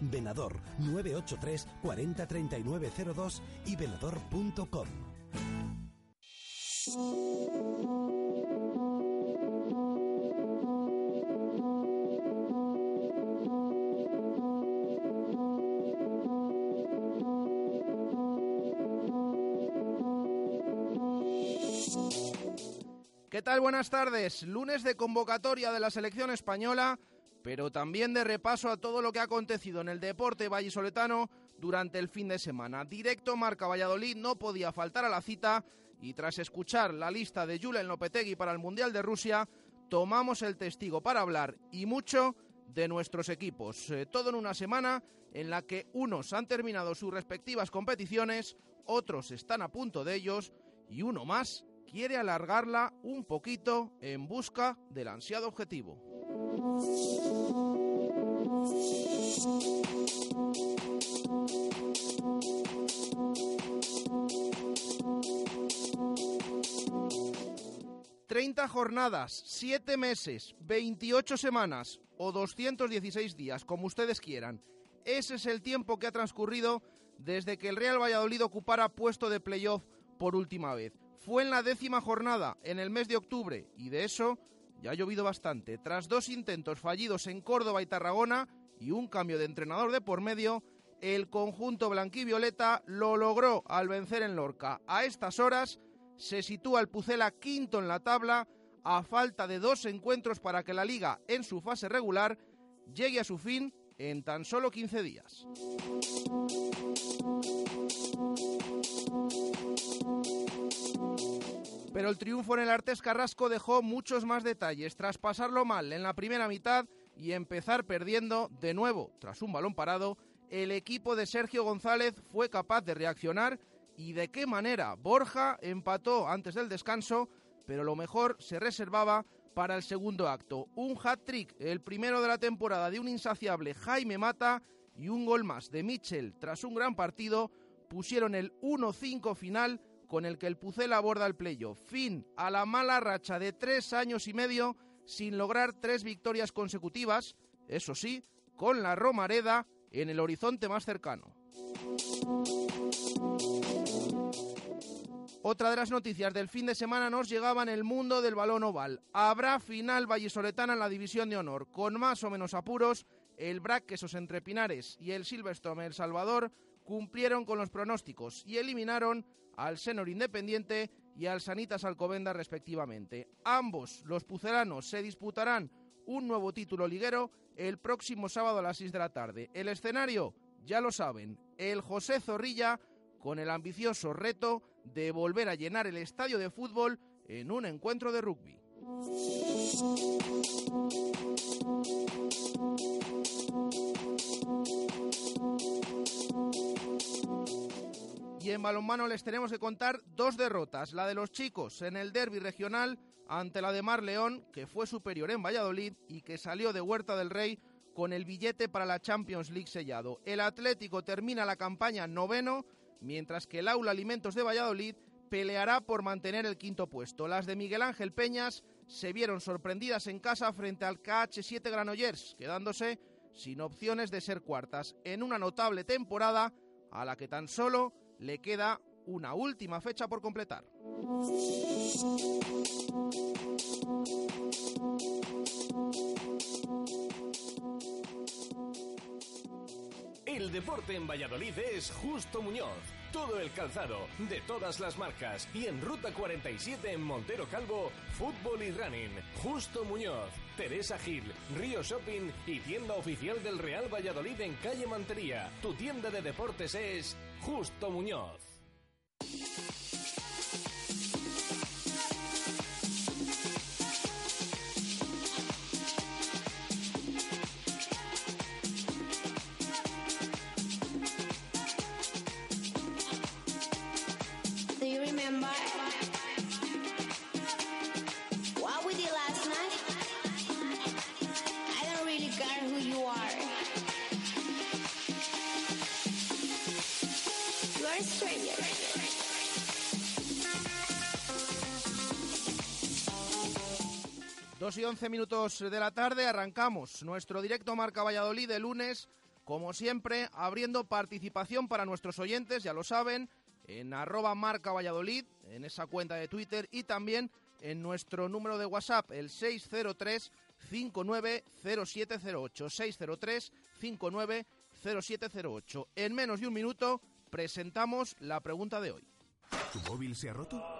Venador 983 40 02 y venador.com. ¿Qué tal? Buenas tardes. Lunes de convocatoria de la selección española, pero también de repaso a todo lo que ha acontecido en el deporte vallisoletano durante el fin de semana. Directo Marca Valladolid no podía faltar a la cita y tras escuchar la lista de Julen Lopetegui para el Mundial de Rusia, tomamos el testigo para hablar y mucho de nuestros equipos. Eh, todo en una semana en la que unos han terminado sus respectivas competiciones, otros están a punto de ellos y uno más quiere alargarla un poquito en busca del ansiado objetivo. ...30 jornadas, 7 meses, 28 semanas o 216 días, como ustedes quieran. Ese es el tiempo que ha transcurrido desde que el Real Valladolid ocupara puesto de playoff por última vez fue en la décima jornada, en el mes de octubre, y de eso ya ha llovido bastante. Tras dos intentos fallidos en Córdoba y Tarragona y un cambio de entrenador de por medio, el conjunto blanquivioleta lo logró al vencer en Lorca. A estas horas se sitúa el Pucela quinto en la tabla, a falta de dos encuentros para que la liga en su fase regular llegue a su fin en tan solo 15 días. Pero el triunfo en el Artes Carrasco dejó muchos más detalles. Tras pasarlo mal en la primera mitad y empezar perdiendo de nuevo tras un balón parado, el equipo de Sergio González fue capaz de reaccionar y de qué manera. Borja empató antes del descanso, pero lo mejor se reservaba para el segundo acto. Un hat-trick, el primero de la temporada de un insaciable Jaime Mata y un gol más de Mitchell tras un gran partido pusieron el 1-5 final con el que el Pucel aborda el playoff. Fin a la mala racha de tres años y medio sin lograr tres victorias consecutivas, eso sí, con la Romareda en el horizonte más cercano. Otra de las noticias del fin de semana nos llegaba en el mundo del balón oval. Habrá final vallisoletana en la división de honor. Con más o menos apuros, el Brac Quesos entre Pinares y el Silverstone El Salvador cumplieron con los pronósticos y eliminaron al Senor Independiente y al Sanitas Alcobenda respectivamente. Ambos, los pucelanos, se disputarán un nuevo título liguero el próximo sábado a las 6 de la tarde. El escenario, ya lo saben, el José Zorrilla con el ambicioso reto de volver a llenar el estadio de fútbol en un encuentro de rugby. Y en balonmano les tenemos que contar dos derrotas. La de los chicos en el derby regional ante la de Mar León, que fue superior en Valladolid y que salió de Huerta del Rey con el billete para la Champions League sellado. El Atlético termina la campaña noveno, mientras que el Aula Alimentos de Valladolid peleará por mantener el quinto puesto. Las de Miguel Ángel Peñas se vieron sorprendidas en casa frente al KH7 Granollers, quedándose sin opciones de ser cuartas en una notable temporada a la que tan solo le queda una última fecha por completar. El deporte en Valladolid es Justo Muñoz. Todo el calzado, de todas las marcas. Y en Ruta 47 en Montero Calvo, fútbol y running. Justo Muñoz, Teresa Gil, Río Shopping y tienda oficial del Real Valladolid en calle Mantería. Tu tienda de deportes es Justo Muñoz. Y once minutos de la tarde arrancamos nuestro directo Marca Valladolid de lunes, como siempre, abriendo participación para nuestros oyentes, ya lo saben, en arroba Marca Valladolid, en esa cuenta de Twitter y también en nuestro número de WhatsApp, el 603 590708 603 590708. En menos de un minuto presentamos la pregunta de hoy. ¿Tu móvil se ha roto?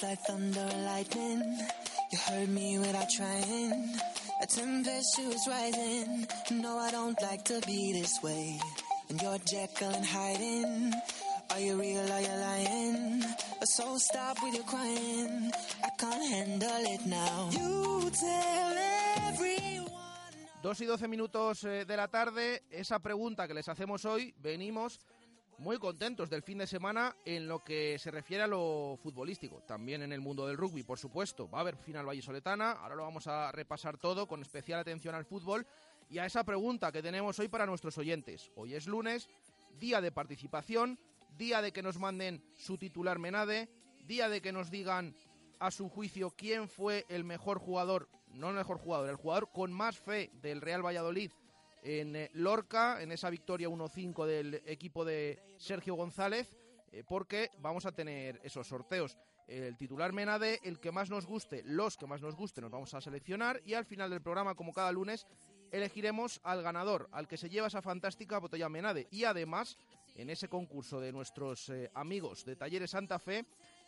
Like thunder and lightning. You heard me without trying. A tempestuous rising. No, I don't like to be this way. And you're Jekyll and hiding. Are you real? Are you lying? So stop with your crying. I can't handle it now. Y doce minutos eh, de la tarde, esa pregunta que les hacemos hoy, venimos muy contentos del fin de semana en lo que se refiere a lo futbolístico, también en el mundo del rugby, por supuesto. Va a haber final vallisoletana, ahora lo vamos a repasar todo con especial atención al fútbol y a esa pregunta que tenemos hoy para nuestros oyentes. Hoy es lunes, día de participación, día de que nos manden su titular Menade, día de que nos digan a su juicio quién fue el mejor jugador, no el mejor jugador, el jugador con más fe del Real Valladolid en eh, Lorca, en esa victoria 1-5 del equipo de Sergio González, eh, porque vamos a tener esos sorteos. El titular Menade, el que más nos guste, los que más nos guste, nos vamos a seleccionar y al final del programa, como cada lunes, elegiremos al ganador, al que se lleva esa fantástica botella Menade. Y además, en ese concurso de nuestros eh, amigos de Talleres Santa Fe,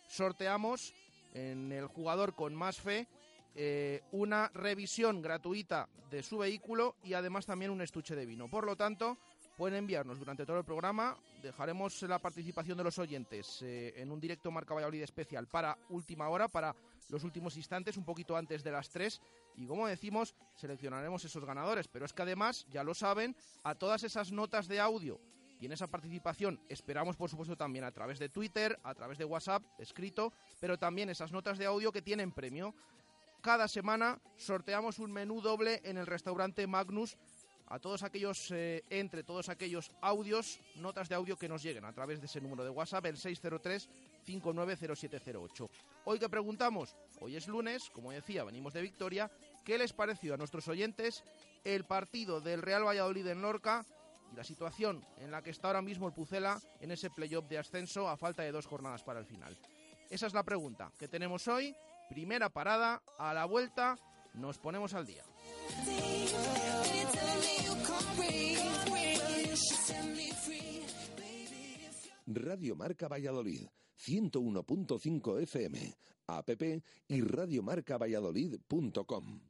sorteamos en el jugador con más fe eh, una revisión gratuita de su vehículo y además también un estuche de vino. Por lo tanto, pueden enviarnos durante todo el programa. Dejaremos la participación de los oyentes eh, en un directo Marca Valladolid especial para última hora, para los últimos instantes, un poquito antes de las 3. Y como decimos, seleccionaremos esos ganadores. Pero es que además, ya lo saben, a todas esas notas de audio y en esa participación esperamos, por supuesto, también a través de Twitter, a través de WhatsApp, escrito, pero también esas notas de audio que tienen premio. Cada semana sorteamos un menú doble en el restaurante Magnus a todos aquellos, eh, entre todos aquellos audios, notas de audio que nos lleguen a través de ese número de WhatsApp, el 603-590708. Hoy que preguntamos, hoy es lunes, como decía, venimos de victoria, ¿qué les pareció a nuestros oyentes el partido del Real Valladolid en Lorca y la situación en la que está ahora mismo el Pucela en ese playoff de ascenso a falta de dos jornadas para el final? Esa es la pregunta que tenemos hoy. Primera parada, a la vuelta nos ponemos al día. Radio Marca Valladolid, 101.5 FM, app y radiomarcavalladolid.com.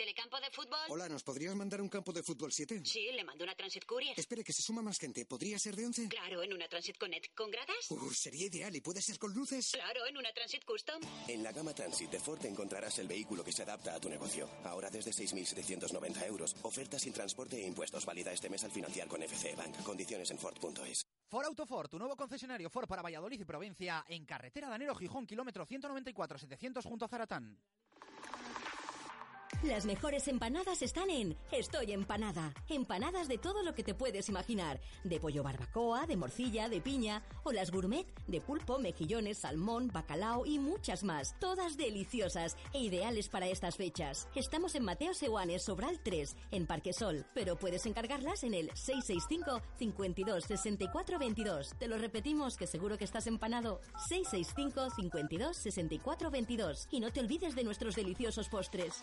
¿Telecampo de fútbol? Hola, ¿nos podrías mandar un campo de fútbol 7? Sí, le mando una Transit Courier. Espere, que se suma más gente. ¿Podría ser de 11? Claro, en una Transit Connect. ¿Con gradas? Uh, sería ideal. ¿Y puede ser con luces? Claro, en una Transit Custom. En la gama Transit de Ford encontrarás el vehículo que se adapta a tu negocio. Ahora desde 6.790 euros. Oferta sin transporte e impuestos. Válida este mes al financiar con FC Bank. Condiciones en Ford.es. Ford Autoford, tu nuevo concesionario Ford para Valladolid y provincia, en carretera Danero Gijón, kilómetro 194-700 junto a Zaratán. Las mejores empanadas están en Estoy Empanada. Empanadas de todo lo que te puedes imaginar. De pollo barbacoa, de morcilla, de piña o las gourmet de pulpo, mejillones, salmón, bacalao y muchas más. Todas deliciosas e ideales para estas fechas. Estamos en Mateo Seguanes, Sobral 3, en Parquesol, pero puedes encargarlas en el 665 52 64 22. Te lo repetimos que seguro que estás empanado. 665 52 64 22. Y no te olvides de nuestros deliciosos postres.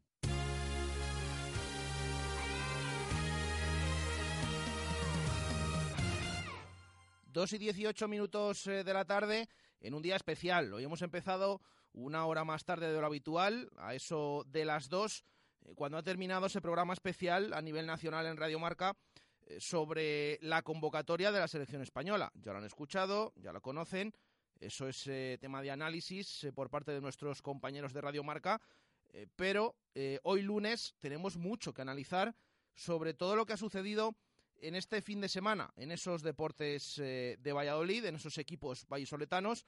2 y 18 minutos eh, de la tarde en un día especial. Hoy hemos empezado una hora más tarde de lo habitual, a eso de las 2, eh, cuando ha terminado ese programa especial a nivel nacional en Radio Marca eh, sobre la convocatoria de la selección española. Ya lo han escuchado, ya lo conocen. Eso es tema de análisis por parte de nuestros compañeros de Radio Marca. pero hoy lunes tenemos mucho que analizar sobre todo lo que ha sucedido en este fin de semana en esos deportes eh, de Valladolid, en esos equipos vallisoletanos.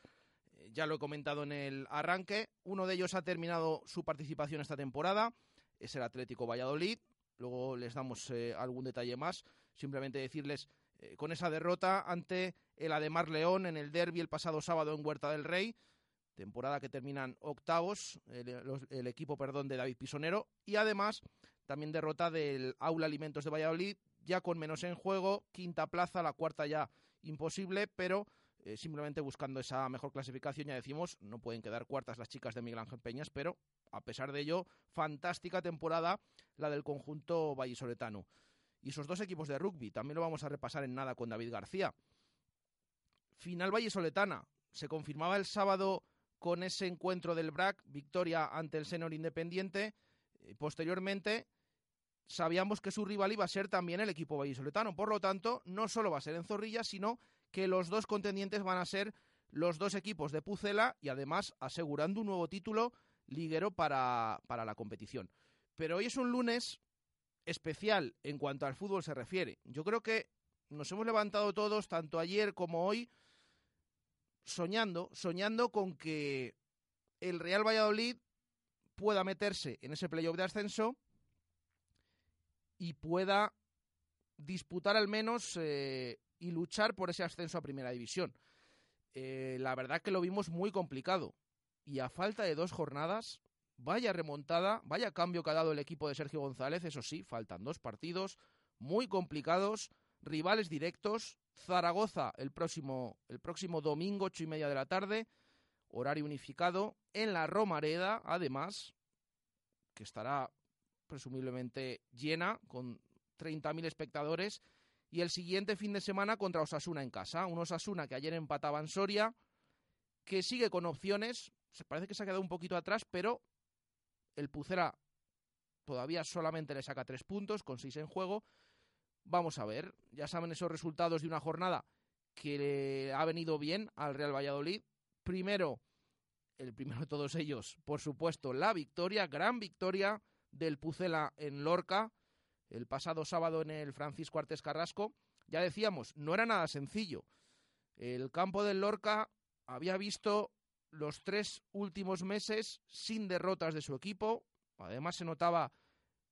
Eh, ya lo he comentado en el arranque. Uno de ellos ha terminado su participación esta temporada. Es el Atlético Valladolid. Luego les damos eh, algún detalle más. Simplemente decirles, con esa derrota ante el Ademar León en el derby el pasado sábado en Huerta del Rey, temporada que terminan octavos, el equipo perdón, de David Pisonero, y además también derrota del Aula Alimentos de Valladolid, ya con menos en juego, quinta plaza, la cuarta ya imposible, pero eh, simplemente buscando esa mejor clasificación, ya decimos, no pueden quedar cuartas las chicas de Miguel Ángel Peñas, pero a pesar de ello, fantástica temporada la del conjunto vallisoletano. Y esos dos equipos de rugby, también lo vamos a repasar en nada con David García. Final vallisoletana, se confirmaba el sábado con ese encuentro del BRAC, victoria ante el Senor Independiente. Eh, posteriormente, sabíamos que su rival iba a ser también el equipo vallisoletano. Por lo tanto, no solo va a ser en Zorrilla, sino que los dos contendientes van a ser los dos equipos de Pucela y además asegurando un nuevo título liguero para, para la competición. Pero hoy es un lunes especial en cuanto al fútbol se refiere. Yo creo que nos hemos levantado todos, tanto ayer como hoy, soñando, soñando con que el Real Valladolid pueda meterse en ese playoff de ascenso y pueda disputar al menos eh, y luchar por ese ascenso a Primera División. eh, la verdad que lo vimos muy complicado. Y a falta de dos jornadas, vaya remontada, vaya cambio que ha dado el equipo de Sergio González. Eso sí, faltan dos partidos muy complicados, rivales directos. Zaragoza el próximo, el próximo domingo, ocho y media de la tarde, horario unificado. En la Romareda, además, que estará presumiblemente llena, con 30.000 espectadores. Y el siguiente fin de semana contra Osasuna en casa. Un Osasuna que ayer empataba en Soria, que sigue con opciones. Se parece que se ha quedado un poquito atrás, pero el Pucera todavía solamente le saca tres puntos, con seis en juego. Vamos a ver, ya saben esos resultados de una jornada que le ha venido bien al Real Valladolid. Primero, el primero de todos ellos, por supuesto, la victoria, gran victoria del Pucela en Lorca el pasado sábado en el Francisco Artes Carrasco. Ya decíamos, no era nada sencillo. El campo del Lorca había visto los tres últimos meses sin derrotas de su equipo. Además se notaba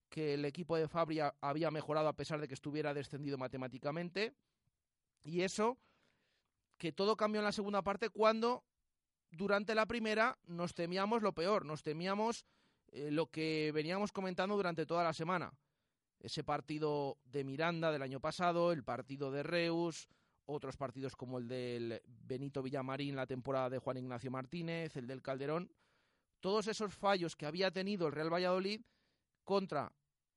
que el equipo de Fabria había mejorado a pesar de que estuviera descendido matemáticamente. Y eso, que todo cambió en la segunda parte cuando durante la primera nos temíamos lo peor, nos temíamos eh, lo que veníamos comentando durante toda la semana ese partido de Miranda del año pasado, el partido de Reus, otros partidos como el del Benito Villamarín la temporada de Juan Ignacio Martínez, el del Calderón, todos esos fallos que había tenido el Real Valladolid contra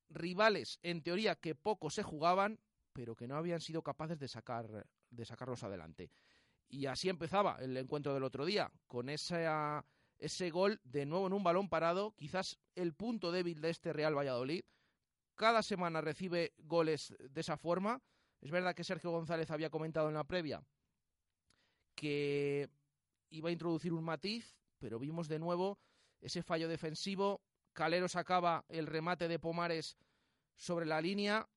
rivales en teoría que poco se jugaban, pero que no habían sido capaces de sacar de sacarlos adelante. Y así empezaba el encuentro del otro día, con esa, ese gol de nuevo en un balón parado, quizás el punto débil de este Real Valladolid, cada semana recibe goles de esa forma. Es verdad que Sergio González había comentado en la previa que iba a introducir un matiz, pero vimos de nuevo ese fallo defensivo. Calero sacaba el remate de Pomares sobre la línea.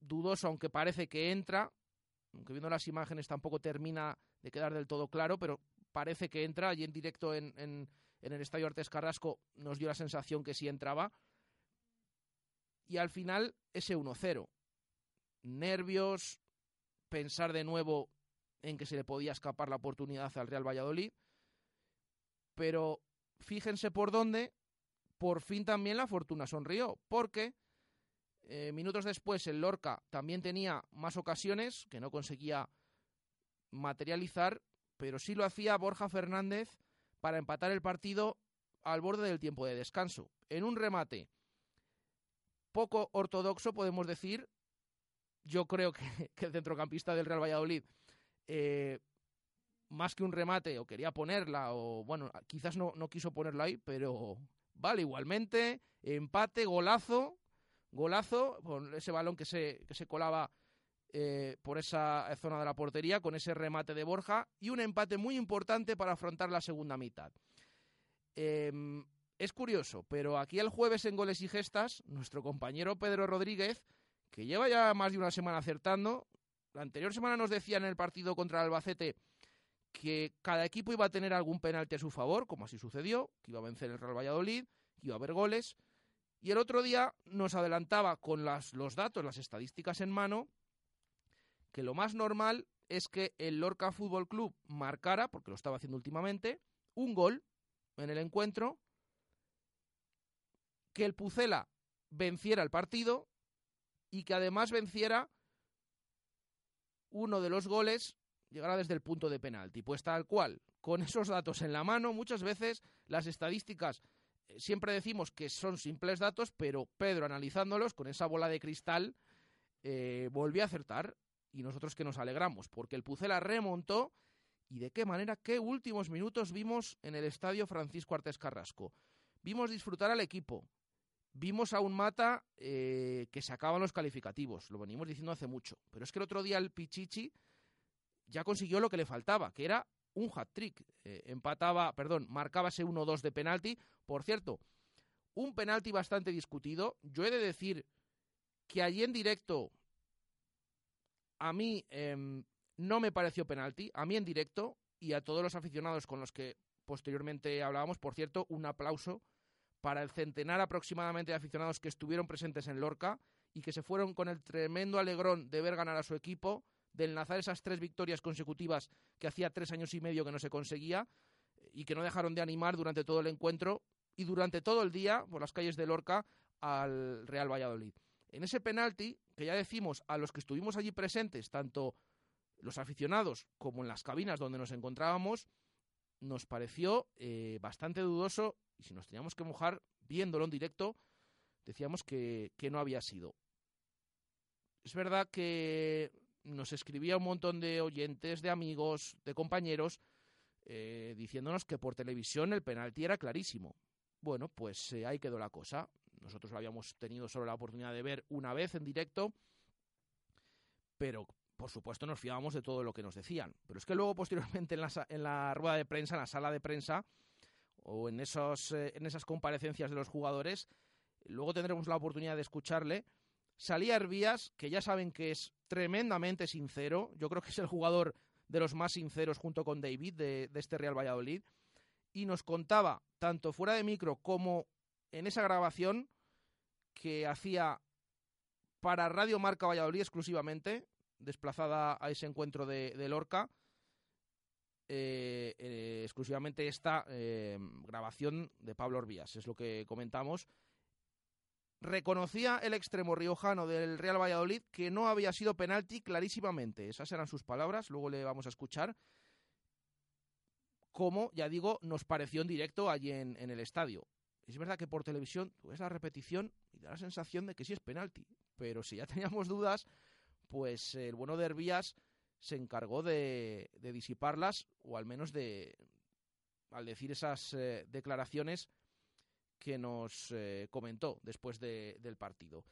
Dudoso, aunque parece que entra. Aunque viendo las imágenes tampoco termina de quedar del todo claro, pero parece que entra. Y en directo en, en el Estadio Artes Carrasco nos dio la sensación que sí entraba y al final ese 1-0. Nervios, pensar de nuevo en que se le podía escapar la oportunidad al Real Valladolid, pero fíjense por dónde, por fin también la fortuna sonrió, porque eh, minutos después el Lorca también tenía más ocasiones que no conseguía materializar, pero sí lo hacía Borja Fernández para empatar el partido al borde del tiempo de descanso. En un remate poco ortodoxo, podemos decir. Yo creo que, el centrocampista del Real Valladolid, eh, más que un remate, o quería ponerla, o bueno, quizás no, no quiso ponerla ahí, pero vale igualmente. Empate, golazo, golazo, con ese balón que se, que se colaba eh, por esa zona de la portería, con ese remate de Borja, y un empate muy importante para afrontar la segunda mitad. Eh, es curioso, pero aquí el jueves en Goles y Gestas, nuestro compañero Pedro Rodríguez, que lleva ya más de una semana acertando, la anterior semana nos decía en el partido contra el Albacete que cada equipo iba a tener algún penalti a su favor, como así sucedió, que iba a vencer el Real Valladolid, que iba a haber goles, y el otro día nos adelantaba con los datos, las estadísticas en mano, que lo más normal es que el Lorca Fútbol Club marcara, porque lo estaba haciendo últimamente, un gol en el encuentro que el Pucela venciera el partido y que además venciera uno de los goles llegará desde el punto de penalti. Pues tal cual, con esos datos en la mano, muchas veces las estadísticas eh, siempre decimos que son simples datos, pero Pedro analizándolos con esa bola de cristal eh, volvió a acertar y nosotros que nos alegramos, porque el Pucela remontó y de qué manera, qué últimos minutos vimos en el estadio Francisco Artes Carrasco. Vimos disfrutar al equipo, Vimos a un Mata eh, que sacaban los calificativos, lo venimos diciendo hace mucho. Pero es que el otro día el Pichichi ya consiguió lo que le faltaba, que era un hat-trick. Eh, empataba, perdón, marcaba ese 1-2 de penalti. Por cierto, un penalti bastante discutido. Yo he de decir que allí en directo a mí em, no me pareció penalti. A mí en directo y a todos los aficionados con los que posteriormente hablábamos, por cierto, un aplauso para el centenar aproximadamente de aficionados que estuvieron presentes en Lorca y que se fueron con el tremendo alegrón de ver ganar a su equipo, de enlazar esas tres victorias consecutivas que hacía tres años y medio que no se conseguía y que no dejaron de animar durante todo el encuentro y durante todo el día por las calles de Lorca al Real Valladolid. En ese penalti, que ya decimos a los que estuvimos allí presentes, tanto los aficionados como en las cabinas donde nos encontrábamos, nos pareció eh, bastante dudoso y si nos teníamos que mojar viéndolo en directo, decíamos que, que no había sido. Es verdad que nos escribía un montón de oyentes, de amigos, de compañeros, eh, diciéndonos que por televisión el penalti era clarísimo. Bueno, pues eh, ahí quedó la cosa. Nosotros lo habíamos tenido solo la oportunidad de ver una vez en directo, pero por supuesto nos fiábamos de todo lo que nos decían. Pero es que luego posteriormente en la, en la rueda de prensa, en la sala de prensa, o en, esos, eh, en esas comparecencias de los jugadores, luego tendremos la oportunidad de escucharle. Salía Herbías, que ya saben que es tremendamente sincero, yo creo que es el jugador de los más sinceros junto con David de este Real Valladolid, y nos contaba, tanto fuera de micro como en esa grabación que hacía para Radio Marca Valladolid exclusivamente, desplazada a ese encuentro de, Lorca, eh, eh, exclusivamente esta eh, grabación de Pablo Orbías, es lo que comentamos. Reconocía el extremo riojano del Real Valladolid que no había sido penalti clarísimamente. Esas eran sus palabras, luego le vamos a escuchar. Como, ya digo, nos pareció en directo allí en el estadio. Es verdad que por televisión tú ves la repetición y da la sensación de que sí es penalti. Pero si ya teníamos dudas, pues el bueno de Herbías se encargó de, disiparlas, o al menos de, al decir esas eh, declaraciones que nos eh, comentó después de, del partido.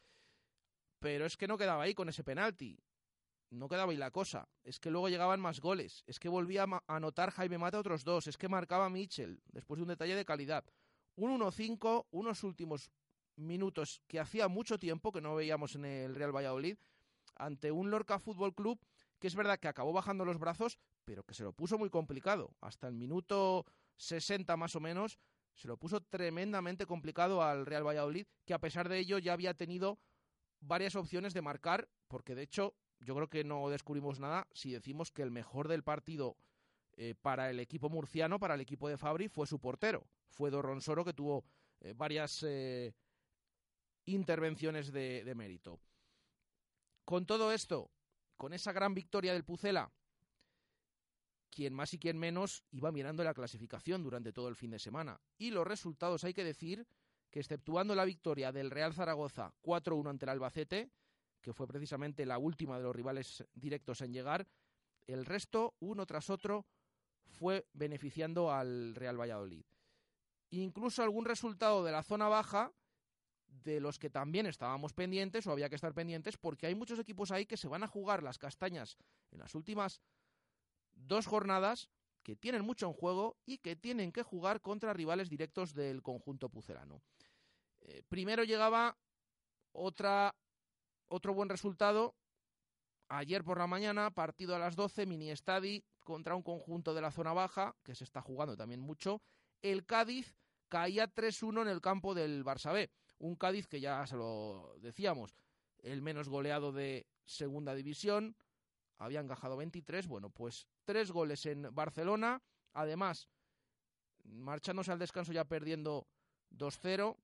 Pero es que no quedaba ahí con ese penalti. No quedaba ahí la cosa. Es que luego llegaban más goles. Es que volvía a anotar Jaime Mata otros dos. Es que marcaba Mitchell después de un detalle de calidad. Un 1-5, unos últimos minutos que hacía mucho tiempo que no veíamos en el Real Valladolid ante un Lorca Fútbol Club que es verdad que acabó bajando los brazos, pero que se lo puso muy complicado. Hasta el minuto 60 más o menos, se lo puso tremendamente complicado al Real Valladolid, que a pesar de ello ya había tenido varias opciones de marcar, porque de hecho yo creo que no descubrimos nada si decimos que el mejor del partido eh, para el equipo murciano, para el equipo de Fabri, fue su portero. Fue Dorronsoro que tuvo eh, varias eh, intervenciones de, de mérito. Con todo esto, con esa gran victoria del Pucela, quien más y quien menos iba mirando la clasificación durante todo el fin de semana. Y los resultados hay que decir que exceptuando la victoria del Real Zaragoza 4-1 ante el Albacete, que fue precisamente la última de los rivales directos en llegar, el resto, uno tras otro, fue beneficiando al Real Valladolid. Incluso algún resultado de la zona baja de los que también estábamos pendientes o había que estar pendientes porque hay muchos equipos ahí que se van a jugar las castañas en las últimas dos jornadas que tienen mucho en juego y que tienen que jugar contra rivales directos del conjunto pucelano. Eh, primero llegaba otra, otro buen resultado. Ayer por la mañana, partido a las 12, mini estadi contra un conjunto de la zona baja, que se está jugando también mucho. El Cádiz caía 3-1 en el campo del Barça B. Un Cádiz que ya se lo decíamos, el menos goleado de segunda división, había encajado 23, bueno, pues tres goles en Barcelona, además, marchándose al descanso ya perdiendo 2-0,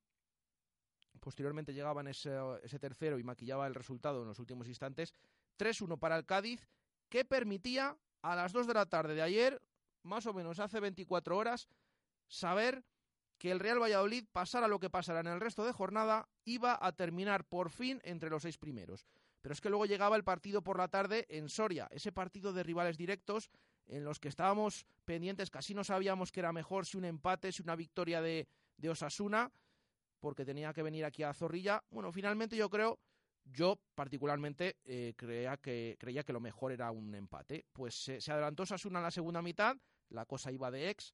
posteriormente llegaban ese, ese tercero y maquillaba el resultado en los últimos instantes, 3-1 para el Cádiz, que permitía a las 2 de la tarde de ayer, más o menos hace 24 horas, saber que el Real Valladolid, pasara lo que pasara en el resto de jornada, iba a terminar por fin entre los seis primeros. Pero es que luego llegaba el partido por la tarde en Soria, ese partido de rivales directos en los que estábamos pendientes, casi no sabíamos que era mejor si un empate, si una victoria de, de Osasuna, porque tenía que venir aquí a Zorrilla. Bueno, finalmente yo creo, yo particularmente eh, creía, que, creía que lo mejor era un empate. Pues se adelantó Osasuna en la segunda mitad, la cosa iba de ex,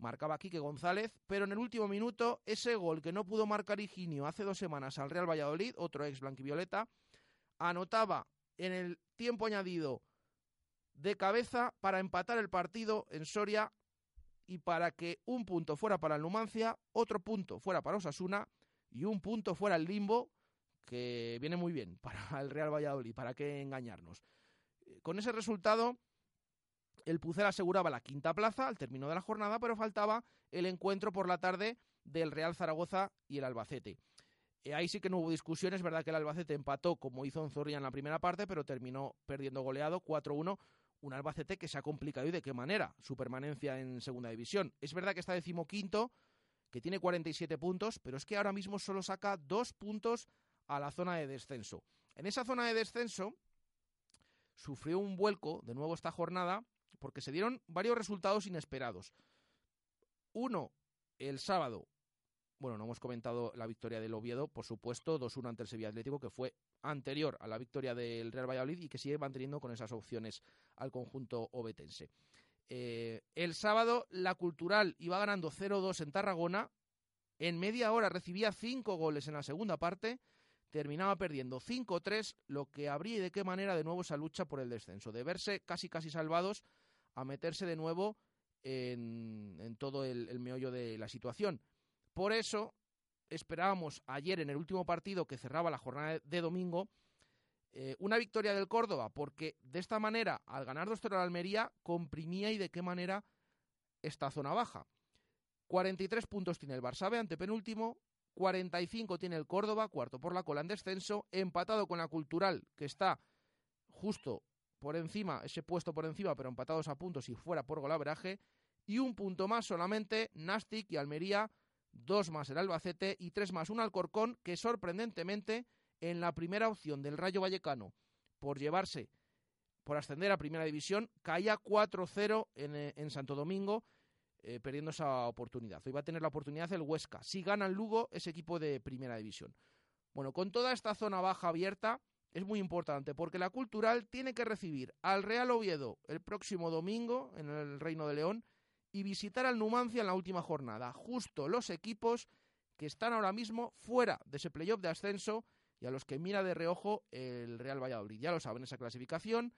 marcaba Quique González, pero en el último minuto ese gol que no pudo marcar Higinio hace dos semanas al Real Valladolid, otro ex blanquivioleta, anotaba en el tiempo añadido de cabeza para empatar el partido en Soria y para que un punto fuera para el Numancia, otro punto fuera para Osasuna y un punto fuera el Limbo, que viene muy bien para el Real Valladolid, para qué engañarnos. Con ese resultado, el Pucela aseguraba la quinta plaza al término de la jornada, pero faltaba el encuentro por la tarde del Real Zaragoza y el Albacete. Eh, ahí sí que no hubo discusión, es verdad que el Albacete empató como hizo Zorrilla en la primera parte, pero terminó perdiendo goleado 4-1, un Albacete que se ha complicado y de qué manera su permanencia en segunda división. Es verdad que está decimoquinto, que tiene 47 puntos, pero es que ahora mismo solo saca dos puntos a la zona de descenso. En esa zona de descenso sufrió un vuelco de nuevo esta jornada porque se dieron varios resultados inesperados. Uno, el sábado, bueno, no hemos comentado la victoria del Oviedo, por supuesto, 2-1 ante el Sevilla Atlético, que fue anterior a la victoria del Real Valladolid y que sigue manteniendo con esas opciones al conjunto obetense. Eh, el sábado, la Cultural iba ganando 0-2 en Tarragona, en media hora recibía 5 goles en la segunda parte, terminaba perdiendo 5-3, lo que habría y de qué manera de nuevo esa lucha por el descenso, de verse casi casi salvados a meterse de nuevo en, todo el meollo de la situación. Por eso esperábamos ayer en el último partido que cerraba la jornada de domingo eh, una victoria del Córdoba, porque de esta manera, al ganar 2-0 al Almería, comprimía y de qué manera esta zona baja. 43 puntos tiene el Barça ante penúltimo, 45 tiene el Córdoba, cuarto por la cola en descenso, empatado con la Cultural, que está justo por encima, ese puesto por encima, pero empatados a puntos y fuera por golaveraje, y un punto más solamente Nastic y Almería dos más el Albacete y tres más un Alcorcón que sorprendentemente en la primera opción del Rayo Vallecano por llevarse, por ascender a Primera División, caía 4-0 eh, en, Santo Domingo, eh, perdiendo esa oportunidad. Hoy va a tener la oportunidad el Huesca. Si gana el Lugo, es equipo de Primera División. Bueno, con toda esta zona baja abierta, es muy importante porque la Cultural tiene que recibir al Real Oviedo el próximo domingo en el Reino de León y visitar al Numancia en la última jornada. Justo los equipos que están ahora mismo fuera de ese playoff de ascenso y a los que mira de reojo el Real Valladolid. Ya lo saben esa clasificación.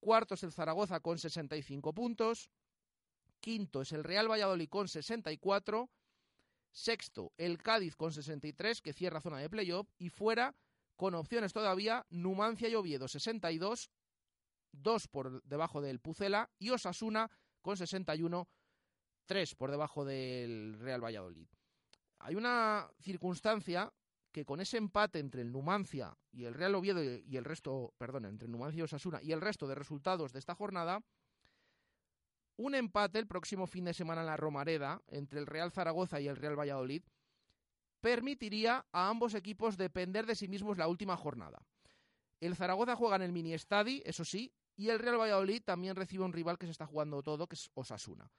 Cuarto es el Zaragoza con 65 puntos. Quinto es el Real Valladolid con 64. Sexto, el Cádiz con 63, que cierra zona de playoff. Y fuera, con opciones todavía, Numancia y Oviedo 62, dos por debajo del Pucela y Osasuna con 61 tres por debajo del Real Valladolid. Hay una circunstancia que con ese empate entre el Numancia y el Real Oviedo y el resto, perdón, entre Numancia y Osasuna y el resto de resultados de esta jornada, un empate el próximo fin de semana en la Romareda entre el Real Zaragoza y el Real Valladolid permitiría a ambos equipos depender de sí mismos la última jornada. El Zaragoza juega en el mini estadi, eso sí, y el Real Valladolid también recibe un rival que se está jugando todo, que es Osasuna.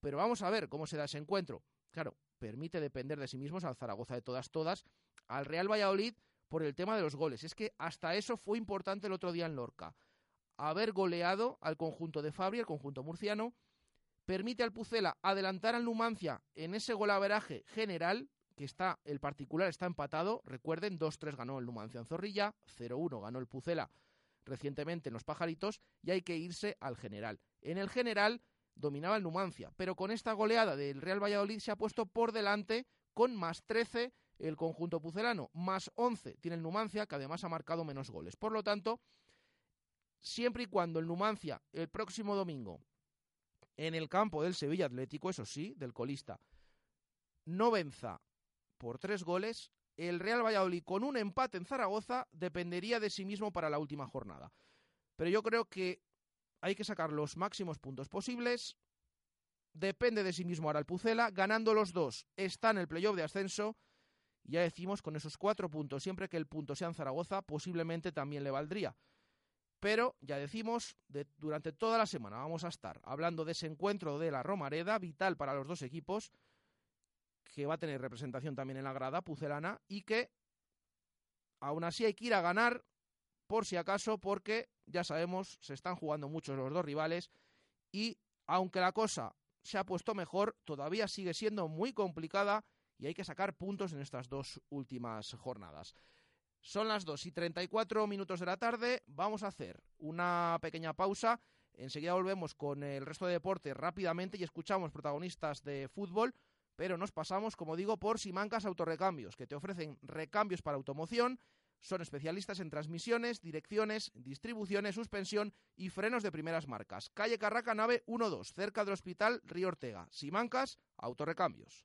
Pero vamos a ver cómo se da ese encuentro. Claro, permite depender de sí mismos al Zaragoza de todas, todas, al Real Valladolid por el tema de los goles. Es que hasta eso fue importante el otro día en Lorca. Haber goleado al conjunto de Fabri, el conjunto murciano, permite al Pucela adelantar al Numancia en ese golaveraje general, que está, el particular está empatado. Recuerden, 2-3 ganó el Numancia en Zorrilla, 0-1 ganó el Pucela recientemente en los Pajaritos, y hay que irse al general. En el general dominaba el Numancia, pero con esta goleada del Real Valladolid se ha puesto por delante con más 13 el conjunto pucelano, más 11 tiene el Numancia, que además ha marcado menos goles. Por lo tanto, siempre y cuando el Numancia el próximo domingo en el campo del Sevilla Atlético, eso sí, del colista, no venza por tres goles, el Real Valladolid con un empate en Zaragoza dependería de sí mismo para la última jornada. Pero yo creo que hay que sacar los máximos puntos posibles. Depende de sí mismo ahora el Pucela. Ganando los dos está en el playoff de ascenso. Ya decimos, con esos cuatro puntos, siempre que el punto sea en Zaragoza, posiblemente también le valdría. Pero ya decimos, durante toda la semana vamos a estar hablando de ese encuentro de la Romareda, vital para los dos equipos, que va a tener representación también en la grada pucelana y que aún así hay que ir a ganar por si acaso, porque ya sabemos, se están jugando muchos los dos rivales y aunque la cosa se ha puesto mejor, todavía sigue siendo muy complicada y hay que sacar puntos en estas dos últimas jornadas. Son las 2 y 34 minutos de la tarde, vamos a hacer una pequeña pausa, enseguida volvemos con el resto de deporte rápidamente y escuchamos protagonistas de fútbol, pero nos pasamos, como digo, por Simancas Autorrecambios, que te ofrecen recambios para automoción, Son especialistas en transmisiones, direcciones, distribuciones, suspensión y frenos de primeras marcas. Calle Carraca, nave 12, cerca del Hospital Río Ortega. Simancas, autorrecambios.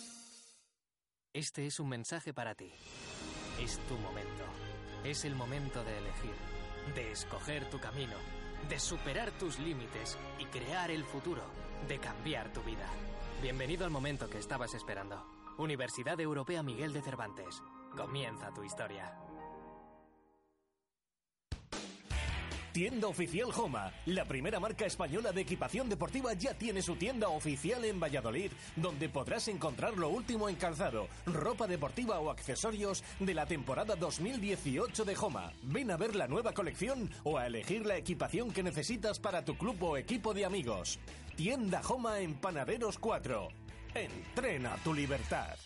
Este es un mensaje para ti. Es tu momento. Es el momento de elegir, de escoger tu camino, de superar tus límites y crear el futuro, de cambiar tu vida. Bienvenido al momento que estabas esperando. Universidad Europea Miguel de Cervantes. Comienza tu historia. Tienda oficial Joma, la primera marca española de equipación deportiva, ya tiene su tienda oficial en Valladolid, donde podrás encontrar lo último en calzado, ropa deportiva o accesorios de la temporada 2018 de Joma. Ven a ver la nueva colección o a elegir la equipación que necesitas para tu club o equipo de amigos. Tienda Joma en Panaderos 4. Entrena tu libertad.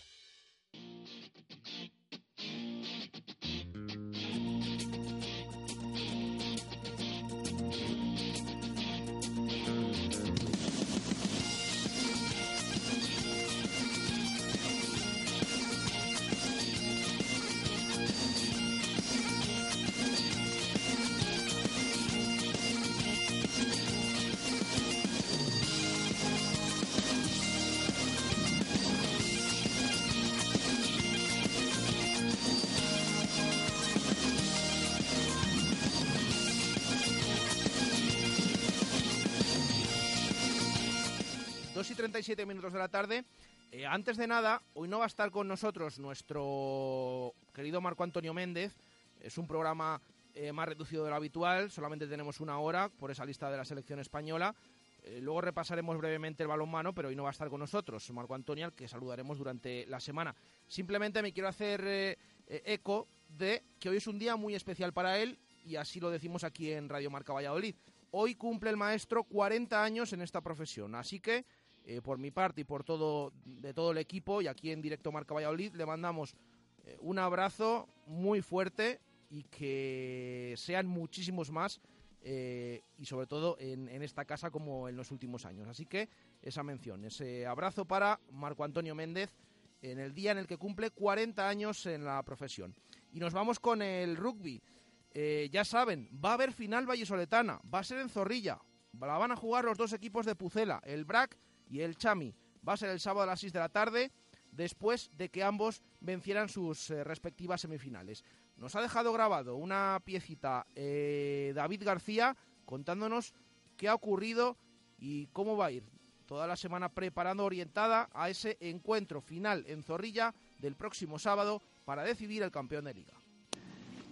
Dos y 37 minutos de la tarde. Eh, antes de nada, hoy no va a estar con nosotros nuestro querido Marco Antonio Méndez. Es un programa eh, más reducido de lo habitual, solamente tenemos una hora por esa lista de la selección española. Eh, luego repasaremos brevemente el balonmano, pero hoy no va a estar con nosotros Marco Antonio, al que saludaremos durante la semana. Simplemente me quiero hacer eh, eh, eco de que hoy es un día muy especial para él y así lo decimos aquí en Radio Marca Valladolid. Hoy cumple el maestro 40 años en esta profesión, así que eh, por mi parte y por todo de todo el equipo y aquí en directo Marca Valladolid le mandamos eh, un abrazo muy fuerte y que sean muchísimos más eh, y sobre todo en, en esta casa como en los últimos años. Así que esa mención, ese abrazo para Marco Antonio Méndez en el día en el que cumple 40 años en la profesión. Y nos vamos con el rugby. Eh, ya saben, va a haber final vallesoletana, va a ser en Zorrilla. La van a jugar los dos equipos de Pucela, el BRAC y el Chami. Va a ser el sábado a las 6 de la tarde, después de que ambos vencieran sus eh, respectivas semifinales. Nos ha dejado grabado una piecita eh, David García contándonos qué ha ocurrido y cómo va a ir toda la semana preparando orientada a ese encuentro final en Zorrilla del próximo sábado para decidir el campeón de liga.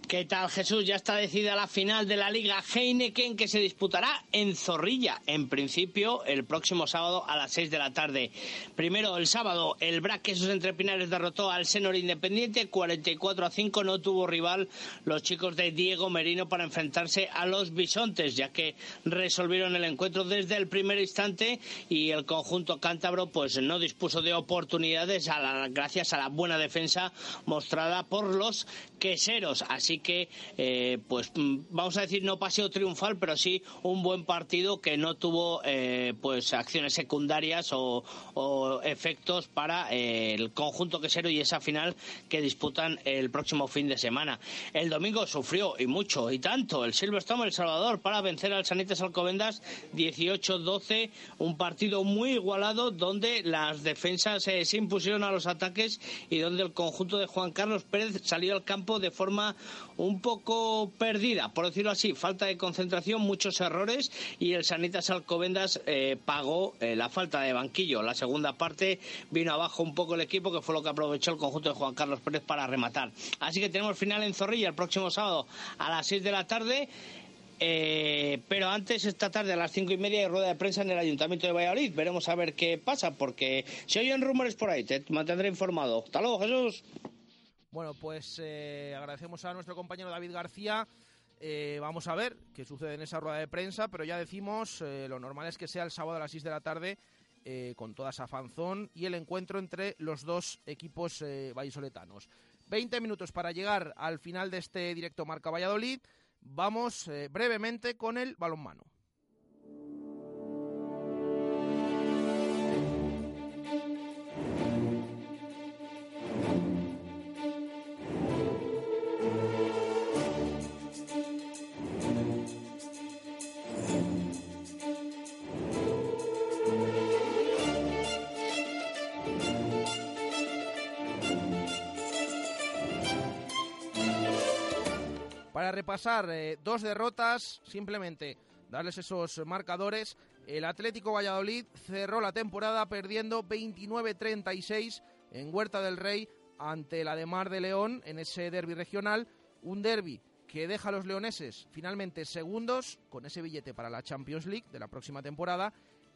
¿Qué tal Jesús? Ya está decidida la final de la Liga Heineken que se disputará en Zorrilla, en principio el próximo sábado a las 6 de la tarde. Primero el sábado el BRAC esos entre Pinares derrotó al Senor Independiente 44 a 5, no tuvo rival los chicos de Diego Merino para enfrentarse a los Bisontes, ya que resolvieron el encuentro desde el primer instante y el conjunto cántabro pues no dispuso de oportunidades gracias a la buena defensa mostrada por los queseros. Así que, eh, pues mm, vamos a decir no paseo triunfal, pero sí un buen partido que no tuvo eh, pues acciones secundarias o, efectos para eh, el conjunto quesero y esa final que disputan el próximo fin de semana. El domingo sufrió y mucho y tanto el Silverstone El Salvador para vencer al Sanitas Alcobendas 18-12, un partido muy igualado donde las defensas se impusieron a los ataques y donde el conjunto de Juan Carlos Pérez salió al campo de forma un poco perdida, por decirlo así, falta de concentración, muchos errores y el Sanitas Alcobendas eh, pagó eh, la falta de banquillo. La segunda parte vino abajo un poco el equipo, que fue lo que aprovechó el conjunto de Juan Carlos Pérez para rematar. Así que tenemos final en Zorrilla el próximo sábado a las 6 de la tarde. Eh, pero antes, esta tarde a las cinco y media, hay rueda de prensa en el Ayuntamiento de Valladolid. Veremos a ver qué pasa, porque se oyen rumores por ahí. Te mantendré informado. Hasta luego, Jesús. Bueno, pues eh, agradecemos a nuestro compañero David García Eh, vamos a ver qué sucede en esa rueda de prensa, pero ya decimos, eh, lo normal es que sea el sábado a las 6 de la tarde con toda esa fanzón y el encuentro entre los dos equipos vallisoletanos. 20 minutos para llegar al final de este directo Marca Valladolid. Vamos brevemente con el balonmano. Repasar eh, dos derrotas, simplemente darles esos marcadores. El Atlético Valladolid cerró la temporada perdiendo 29-36 en Huerta del Rey ante la de Mar de León en ese derby regional. Un derby que deja a los leoneses finalmente segundos con ese billete para la Champions League de la próxima temporada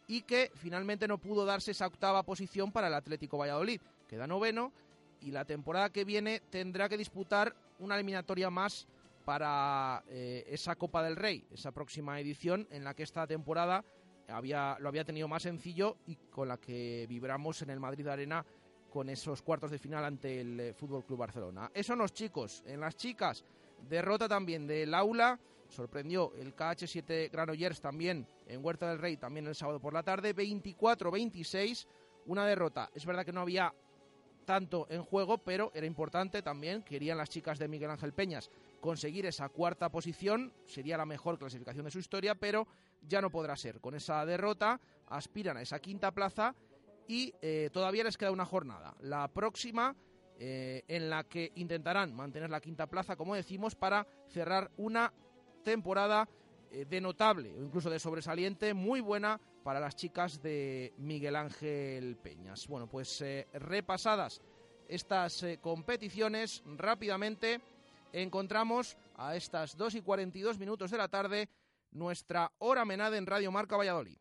y que finalmente no pudo darse esa octava posición para el Atlético Valladolid. Queda noveno y la temporada que viene tendrá que disputar una eliminatoria más para eh, esa Copa del Rey, esa próxima edición en la que esta temporada había, lo había tenido más sencillo y con la que vibramos en el Madrid Arena con esos cuartos de final ante el eh, Fútbol Club Barcelona. Eso en los chicos, en las chicas, derrota también del Aula, sorprendió el KH7 Granollers también en Huerta del Rey, también el sábado por la tarde, 24-26, una derrota. Es verdad que no había tanto en juego, pero era importante también, querían las chicas de Miguel Ángel Peñas conseguir esa cuarta posición, sería la mejor clasificación de su historia, pero ya no podrá ser. Con esa derrota aspiran a esa quinta plaza y eh, todavía les queda una jornada. La próxima eh, en la que intentarán mantener la quinta plaza, como decimos, para cerrar una temporada eh, de notable o incluso de sobresaliente muy buena para las chicas de Miguel Ángel Peñas. Bueno, pues eh, repasadas estas eh, competiciones rápidamente encontramos a estas 2 y 42 minutos de la tarde nuestra hora menada en Radio Marca Valladolid.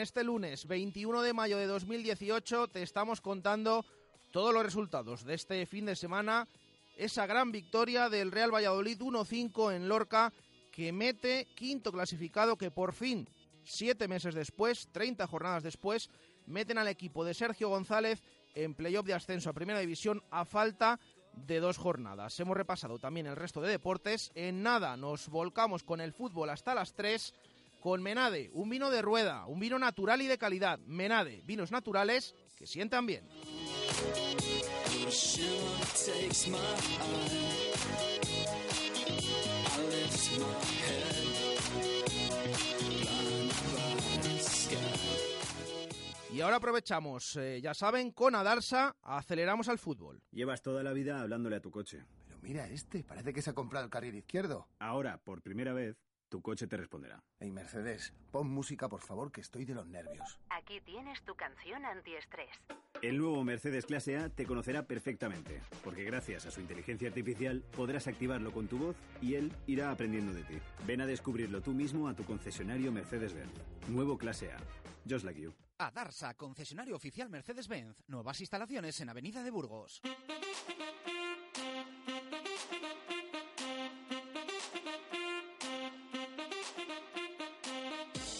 Este lunes 21 de mayo de 2018 te estamos contando todos los resultados de este fin de semana. Esa gran victoria del Real Valladolid 1-5 en Lorca que mete quinto clasificado que por fin, siete meses después, 30 jornadas después, meten al equipo de Sergio González en playoff de ascenso a Primera División a falta de dos jornadas. Hemos repasado también el resto de deportes. En nada nos volcamos con el fútbol hasta las 3 con Menade, un vino de rueda, un vino natural y de calidad. Menade, vinos naturales que sientan bien. Y ahora aprovechamos, eh, ya saben, con Adarsa aceleramos al fútbol. Llevas toda la vida hablándole a tu coche. Pero mira este, parece que se ha comprado el carril izquierdo. Ahora, por primera vez, tu coche te responderá. Hey Mercedes, pon música por favor, que estoy de los nervios. Aquí tienes tu canción antiestrés. El nuevo Mercedes Clase A te conocerá perfectamente, porque gracias a su inteligencia artificial podrás activarlo con tu voz y él irá aprendiendo de ti. Ven a descubrirlo tú mismo a tu concesionario Mercedes-Benz. Nuevo Clase A. Just like you. A Darsa, concesionario oficial Mercedes-Benz. Nuevas instalaciones en Avenida de Burgos.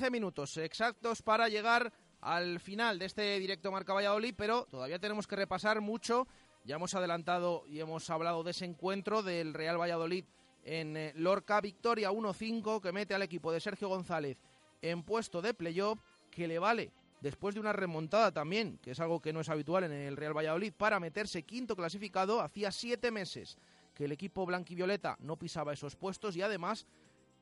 15 minutos exactos para llegar al final de este directo Marca Valladolid, pero todavía tenemos que repasar mucho. Ya hemos adelantado y hemos hablado de ese encuentro del Real Valladolid en eh, Lorca, victoria 1-5 que mete al equipo de Sergio González en puesto de playoff, que le vale después de una remontada también, que es algo que no es habitual en el Real Valladolid, para meterse quinto clasificado. Hacía siete meses que el equipo blanquivioleta no pisaba esos puestos y además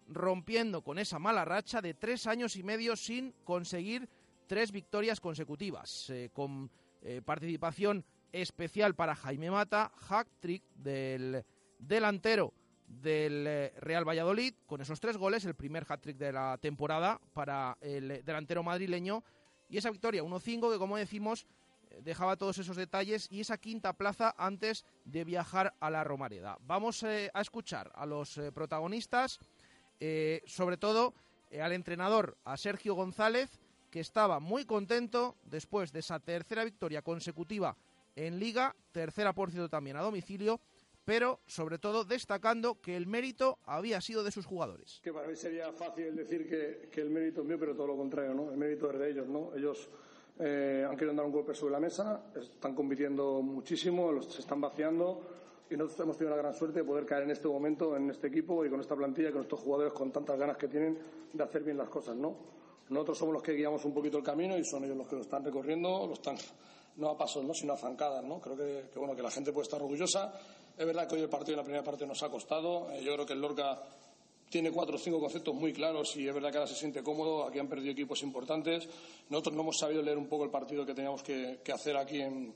rompiendo con esa mala racha de tres años y medio sin conseguir tres victorias consecutivas, eh, con eh, participación especial para Jaime Mata, hack trick del delantero del eh, Real Valladolid, con esos tres goles, el primer hat-trick de la temporada para el delantero madrileño, y esa victoria 1-5 que, como decimos, dejaba todos esos detalles y esa quinta plaza antes de viajar a la Romareda. Vamos a escuchar a los protagonistas, sobre todo al entrenador, a Sergio González, que estaba muy contento después de esa tercera victoria consecutiva en liga, tercera por también a domicilio, pero sobre todo destacando que el mérito había sido de sus jugadores. Que para mí sería fácil decir que, el mérito es mío, pero todo lo contrario, ¿no? El mérito es de ellos, ¿no? Ellos eh, han querido dar un golpe sobre la mesa, están compitiendo muchísimo, los, se están vaciando y nosotros hemos tenido la gran suerte de poder caer en este momento, en este equipo y con esta plantilla, con estos jugadores con tantas ganas que tienen de hacer bien las cosas, ¿no? Nosotros somos los que guiamos un poquito el camino y son ellos los que lo están recorriendo, lo están no a pasos, ¿no? sino a zancadas. ¿no? Creo que, bueno, que la gente puede estar orgullosa. Es verdad que hoy el partido en la primera parte nos ha costado. Eh, yo creo que el Lorca tiene cuatro o cinco conceptos muy claros y es verdad que ahora se siente cómodo. Aquí han perdido equipos importantes. Nosotros no hemos sabido leer un poco el partido que teníamos que, hacer aquí en,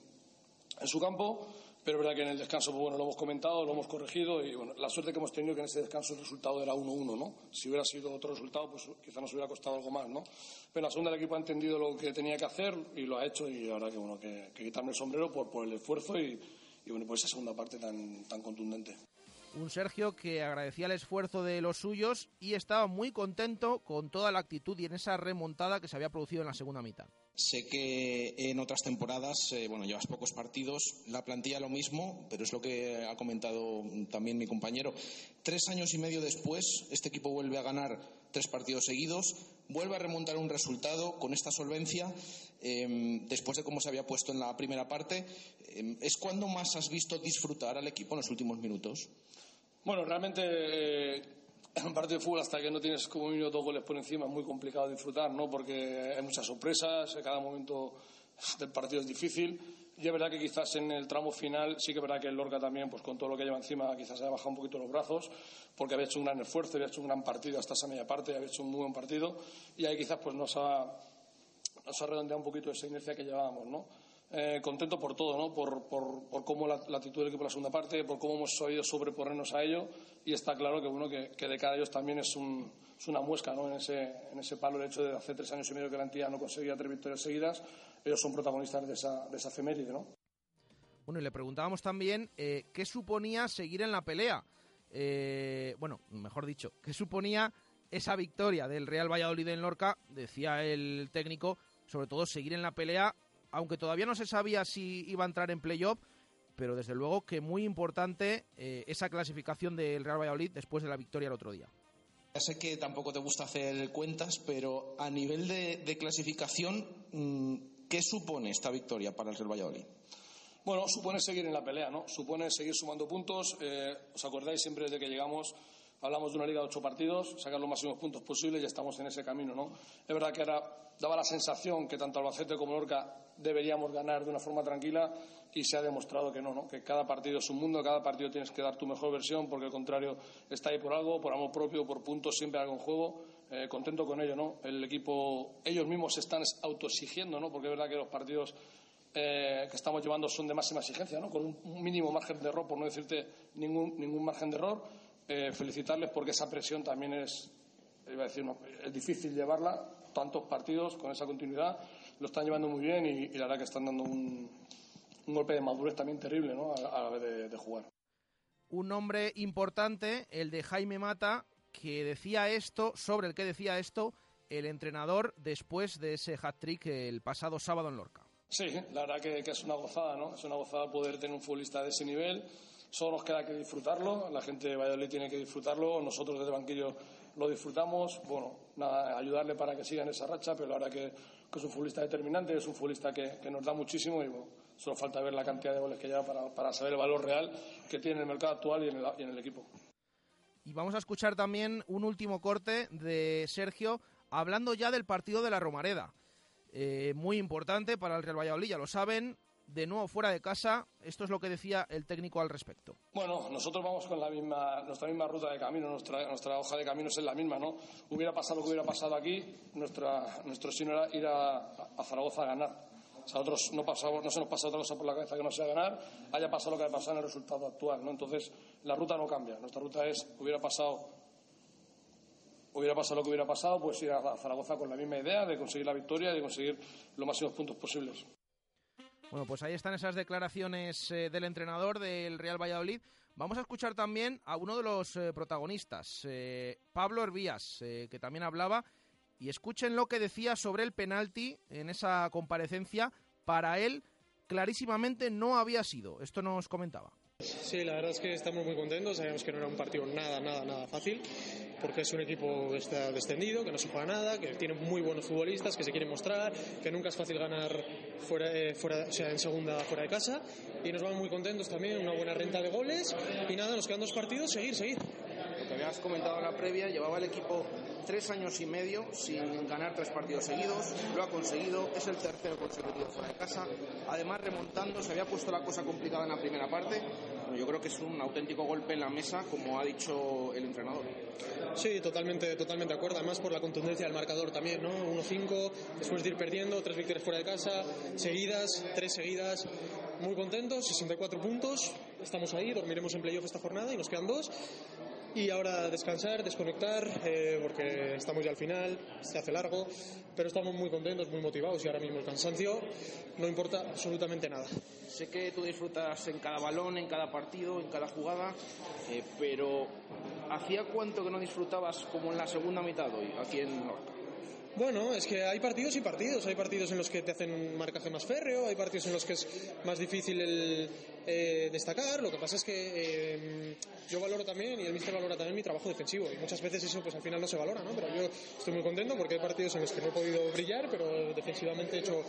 en su campo pero verdad que en el descanso, pues bueno, lo hemos comentado, lo hemos corregido y bueno, la suerte que hemos tenido que en ese descanso el resultado era 1-1, ¿no? Si hubiera sido otro resultado, pues quizá nos hubiera costado algo más, ¿no? Pero la segunda el equipo ha entendido lo que tenía que hacer y lo ha hecho y ahora que bueno, que, quitarme el sombrero por, por el esfuerzo y, y bueno, por esa segunda parte tan, tan contundente. Un Sergio que agradecía el esfuerzo de los suyos y estaba muy contento con toda la actitud y en esa remontada que se había producido en la segunda mitad. Sé que en otras temporadas, eh, bueno, llevas pocos partidos, la plantilla lo mismo, pero es lo que ha comentado también mi compañero. Tres años y medio después, este equipo vuelve a ganar tres partidos seguidos, vuelve a remontar un resultado con esta solvencia, em, después de cómo se había puesto en la primera parte. Em, ¿Es cuando más has visto disfrutar al equipo en los últimos minutos? Bueno, realmente. En un partido de fútbol hasta que no tienes como mínimo dos goles por encima es muy complicado disfrutar, ¿no? Porque hay muchas sorpresas, cada momento del partido es difícil. Y es verdad que quizás en el tramo final sí que es verdad que el Lorca también, pues con todo lo que lleva encima, quizás se ha bajado un poquito los brazos, porque había hecho un gran esfuerzo, había hecho un gran partido hasta esa media parte, había hecho un muy buen partido, y ahí quizás pues nos ha, nos ha redondeado un poquito esa inercia que llevábamos, ¿no? Eh, contento por todo, ¿no? Por, por, cómo la, actitud del equipo en la segunda parte, por cómo hemos sabido sobreponernos a ello y está claro que, bueno, que, de cada ellos también es, un, es una muesca ¿no? en, ese, en ese palo el hecho de hace tres años y medio que la entidad no conseguía tres victorias seguidas, ellos son protagonistas de esa, de esa efeméride, ¿no? Bueno, y le preguntábamos también eh, qué suponía seguir en la pelea. Eh, bueno, mejor dicho, qué suponía esa victoria del Real Valladolid en Lorca, decía el técnico, sobre todo seguir en la pelea aunque todavía no se sabía si iba a entrar en playoff, pero desde luego que muy importante eh, esa clasificación del Real Valladolid después de la victoria el otro día. Ya sé que tampoco te gusta hacer cuentas, pero a nivel de, clasificación, mm, ¿qué supone esta victoria para el Real Valladolid? Bueno, supone seguir en la pelea, ¿no? Supone seguir sumando puntos. Eh, ¿Os acordáis siempre desde que llegamos? Hablamos de una liga de ocho partidos, sacar los máximos puntos posibles y estamos en ese camino, ¿no? Es verdad que ahora daba la sensación que tanto Albacete como Lorca deberíamos ganar de una forma tranquila y se ha demostrado que no, ¿no? que cada partido es un mundo, cada partido tienes que dar tu mejor versión porque al contrario está ahí por algo, por amor propio, por puntos, siempre algo en juego. Eh, contento con ello, ¿no? El equipo, ellos mismos se están autoexigiendo, ¿no? Porque es verdad que los partidos eh, que estamos llevando son de máxima exigencia, ¿no? Con un mínimo margen de error, por no decirte ningún, ningún margen de error. Eh, felicitarles porque esa presión también es, iba a decir, es difícil llevarla, tantos partidos con esa continuidad lo están llevando muy bien y, la verdad que están dando un, golpe de madurez también terrible ¿no? a, la vez de, jugar. Un nombre importante, el de Jaime Mata, que decía esto, sobre el que decía esto el entrenador después de ese hat-trick el pasado sábado en Lorca. Sí, la verdad que, es una gozada, ¿no? Es una gozada poder tener un futbolista de ese nivel. Solo nos queda que disfrutarlo, la gente de Valladolid tiene que disfrutarlo, nosotros desde banquillo lo disfrutamos, bueno, nada, ayudarle para que siga en esa racha, pero verdad que, es un futbolista determinante, es un futbolista que, que nos da muchísimo y bueno, solo falta ver la cantidad de goles que lleva para, para saber el valor real que tiene en el mercado actual y en el, y en el equipo. Y vamos a escuchar también un último corte de Sergio hablando ya del partido de la Romareda. Eh, muy importante para el Real Valladolid, ya lo saben. De nuevo fuera de casa, esto es lo que decía el técnico al respecto. Bueno, nosotros vamos con la misma, nuestra misma ruta de camino, nuestra, nuestra hoja de camino es la misma, ¿no? Hubiera pasado lo que hubiera pasado aquí, nuestra, nuestro sino era ir a, Zaragoza a ganar. O sea, nosotros no, pasamos, no se nos pasa otra cosa por la cabeza que no sea ganar, haya pasado lo que haya pasado en el resultado actual, ¿no? Entonces, la ruta no cambia. Nuestra ruta es, hubiera pasado hubiera pasado lo que hubiera pasado, pues ir a Zaragoza con la misma idea de conseguir la victoria y de conseguir los máximos puntos posibles. Bueno, pues ahí están esas declaraciones eh, del entrenador del Real Valladolid. Vamos a escuchar también a uno de los eh, protagonistas, eh, Pablo Hervías, eh, que también hablaba. Y escuchen lo que decía sobre el penalti en esa comparecencia. Para él, clarísimamente no había sido. Esto nos comentaba. Sí, la verdad es que estamos muy contentos. Sabíamos que no era un partido nada, nada, nada fácil, porque es un equipo que está descendido, que no se juega nada, que tiene muy buenos futbolistas, que se quieren mostrar, que nunca es fácil ganar fuera, eh, fuera, o sea, en segunda fuera de casa. Y nos vamos muy contentos también, una buena renta de goles. Y nada, nos quedan dos partidos, seguir, seguir. Lo que habías comentado en la previa, llevaba el equipo tres años y medio sin ganar tres partidos seguidos, lo ha conseguido, es el tercero consecutivo fuera de casa, además remontando, se había puesto la cosa complicada en la primera parte, yo creo que es un auténtico golpe en la mesa, como ha dicho el entrenador. Sí, totalmente, totalmente de acuerdo, además por la contundencia del marcador también, ¿no? 1-5, después de ir perdiendo, tres victorias fuera de casa, seguidas, tres seguidas, muy contentos, 64 puntos, estamos ahí, dormiremos en playoff esta jornada y nos quedan dos y ahora descansar, desconectar, eh, porque estamos ya al final, se hace largo, pero estamos muy contentos, muy motivados y ahora mismo el cansancio no importa absolutamente nada. Sé que tú disfrutas en cada balón, en cada partido, en cada jugada, eh, pero ¿hacía cuánto que no disfrutabas como en la segunda mitad hoy, aquí en Lorca? Bueno, es que hay partidos y partidos. Hay partidos en los que te hacen un marcaje más férreo, hay partidos en los que es más difícil el eh, destacar. Lo que pasa es que eh, yo valoro también y el míster valora también mi trabajo defensivo y muchas veces eso pues al final no se valora, ¿no? Pero yo estoy muy contento porque hay partidos en los que no he podido brillar, pero defensivamente he hecho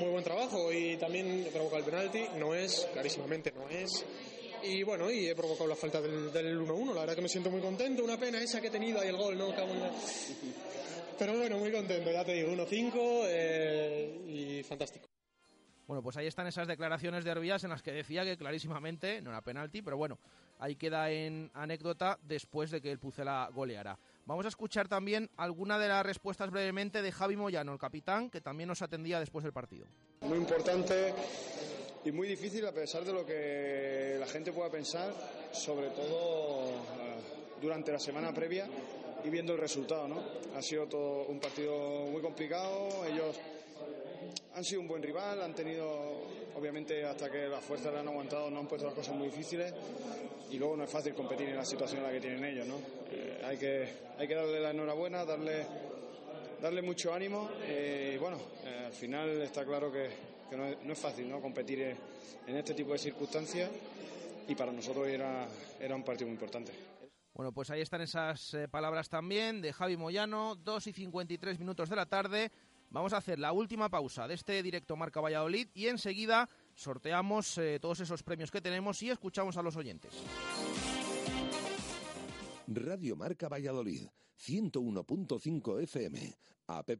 muy buen trabajo y también he provocado el penalti. No es, clarísimamente no es y bueno, y he provocado la falta del, del 1-1. La verdad que me siento muy contento. Una pena esa que he tenido ahí el gol, ¿no? Pero bueno, muy contento, ya te digo, 1-5 eh, y fantástico. Bueno, pues ahí están esas declaraciones de Herbías en las que decía que clarísimamente no era penalti, pero bueno, ahí queda en anécdota después de que el Pucela goleara. Vamos a escuchar también alguna de las respuestas brevemente de Javi Moyano, el capitán, que también nos atendía después del partido. Muy importante y muy difícil a pesar de lo que la gente pueda pensar, sobre todo uh, durante la semana previa y viendo el resultado, ¿no? Ha sido todo un partido muy complicado, ellos han sido un buen rival, han tenido, obviamente, hasta que las fuerzas le han aguantado, no han puesto las cosas muy difíciles y luego no es fácil competir en la situación en la que tienen ellos, ¿no? Eh, hay, que, hay que darle la enhorabuena, darle, darle mucho ánimo eh, y bueno, eh, al final está claro que, que no, es, no, es, fácil, ¿no? Competir en, en, este tipo de circunstancias y para nosotros era, era un partido muy importante. Bueno, pues ahí están esas eh, palabras también de Javi Moyano, 2 y 53 minutos de la tarde. Vamos a hacer la última pausa de este directo Marca Valladolid y enseguida sorteamos eh, todos esos premios que tenemos y escuchamos a los oyentes. Radio Marca Valladolid, 101.5 FM, app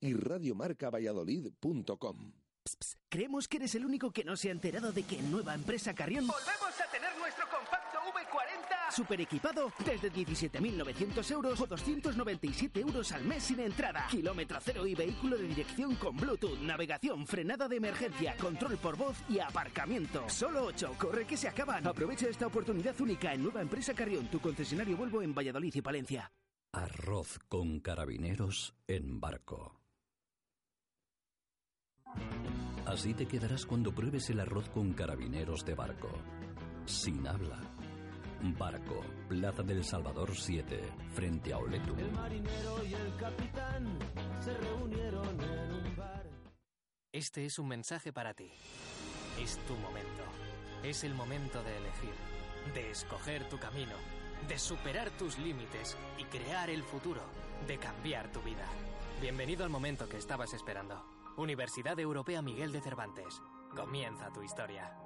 y radiomarcavalladolid.com. Creemos que eres el único que no se ha enterado de que en nueva empresa Carrión volvemos a tener nuestro compacto V40 super equipado desde 17.900 euros o 297 euros al mes sin entrada. Kilómetro cero y vehículo de dirección con Bluetooth, navegación, frenada de emergencia, control por voz y aparcamiento. Solo 8, corre que se acaban. Aprovecha esta oportunidad única en nueva empresa Carrión, tu concesionario Volvo en Valladolid y Palencia. Arroz con carabineros en barco. Así te quedarás cuando pruebes el arroz con carabineros de barco. Sin habla. Barco, Plaza del Salvador 7, frente a Oletum. El marinero y el capitán se reunieron en un bar. Este es un mensaje para ti. Es tu momento. Es el momento de elegir, de escoger tu camino, de superar tus límites y crear el futuro, de cambiar tu vida. Bienvenido al momento que estabas esperando. Universidad Europea Miguel de Cervantes. Comienza tu historia.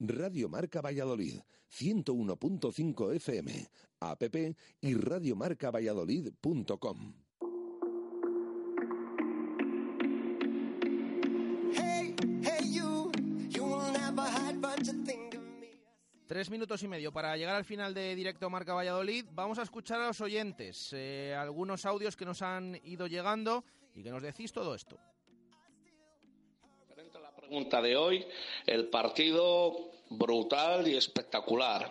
Radio Marca Valladolid, 101.5 FM, app y radiomarcavalladolid.com. Tres minutos y medio para llegar al final de directo Marca Valladolid. Vamos a escuchar a los oyentes eh, algunos audios que nos han ido llegando y que nos decís todo esto. Pregunta de hoy, el partido brutal y espectacular.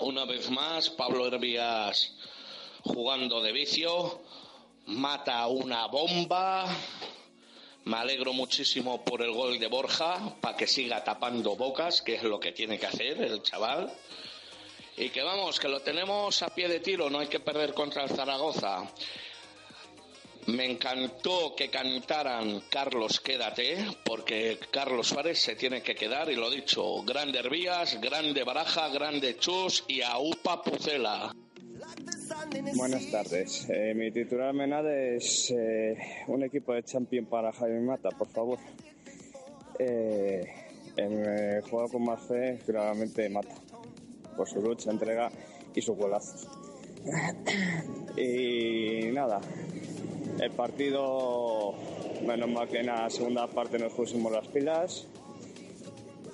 Una vez más, Pablo Hervías jugando de vicio, mata una bomba. Me alegro muchísimo por el gol de Borja, para que siga tapando bocas, que es lo que tiene que hacer el chaval. Y que vamos, que lo tenemos a pie de tiro, no hay que perder contra el Zaragoza. Me encantó que cantaran Carlos Quédate, porque Carlos Suárez se tiene que quedar, y lo dicho, grande Hervías, grande Baraja, grande Chus y Aupa Pucela. Buenas tardes. Eh, mi titular menade es eh, un equipo de champion para Jaime Mata, por favor. Eh, el juego con más claramente Mata, por su lucha, entrega y sus golazos. y nada, el partido, menos mal que en la segunda parte nos pusimos las pilas.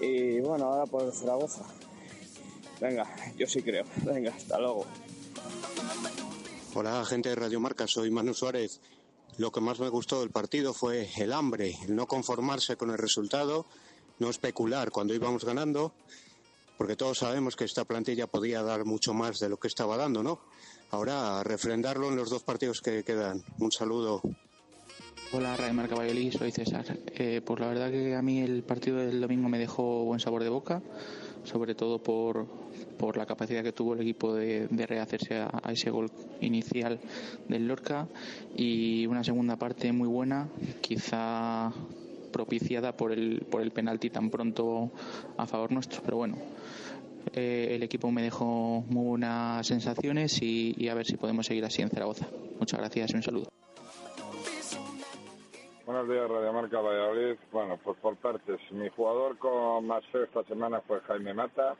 Y bueno, ahora por Zaragoza. Venga, yo sí creo. Venga, hasta luego. Hola, gente de Radio Marca, soy Manu Suárez. Lo que más me gustó del partido fue el hambre, el no conformarse con el resultado, no especular cuando íbamos ganando, porque todos sabemos que esta plantilla podía dar mucho más de lo que estaba dando, ¿no? Ahora a refrendarlo en los dos partidos que quedan. Un saludo. Hola, Radio Marca Valladolid, soy César. Eh, pues la verdad que a mí el partido del domingo me dejó buen sabor de boca, sobre todo por, por la capacidad que tuvo el equipo de, de rehacerse a, a, ese gol inicial del Lorca y una segunda parte muy buena, quizá propiciada por el, por el penalti tan pronto a favor nuestro, pero bueno. Eh, el equipo me dejó muy buenas sensaciones y, a ver si podemos seguir así en Zaragoza. Muchas gracias y un saludo. Buenos días, Radio Marca Valladolid. Bueno, pues por partes. Mi jugador con más fe esta semana fue Jaime Mata.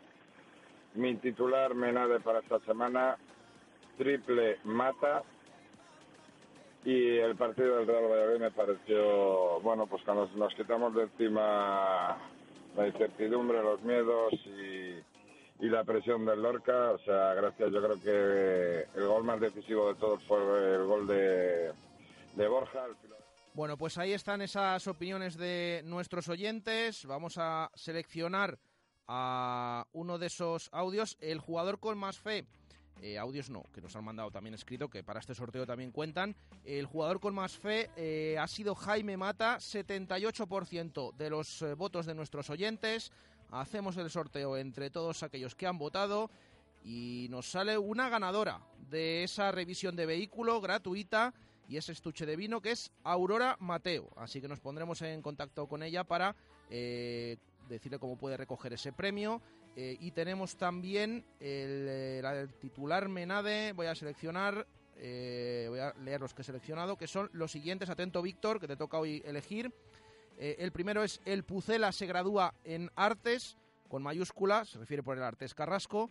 Mi titular Menade para esta semana, triple Mata. Y el partido del Real Valladolid me pareció, bueno, pues cuando nos quitamos de encima la incertidumbre, los miedos y, y la presión del Lorca, o sea, gracias, yo creo que el gol más decisivo de todos fue el gol de, de Borja. Bueno, pues ahí están esas opiniones de nuestros oyentes. Vamos a seleccionar a uno de esos audios. El jugador con más fe. Eh, audios no, que nos han mandado también escrito, que para este sorteo también cuentan. El jugador con más fe eh, ha sido Jaime Mata, 78% de los eh, votos de nuestros oyentes. Hacemos el sorteo entre todos aquellos que han votado y nos sale una ganadora de esa revisión de vehículo gratuita y ese estuche de vino que es Aurora Mateo. Así que nos pondremos en contacto con ella para eh, decirle cómo puede recoger ese premio. Eh, y tenemos también el, el titular Menade, voy a seleccionar eh, voy a leer los que he seleccionado, que son los siguientes. Atento, Víctor, que te toca hoy elegir. Eh, el primero es El Pucela se gradúa en Artes, con mayúsculas, se refiere por el Artes Carrasco.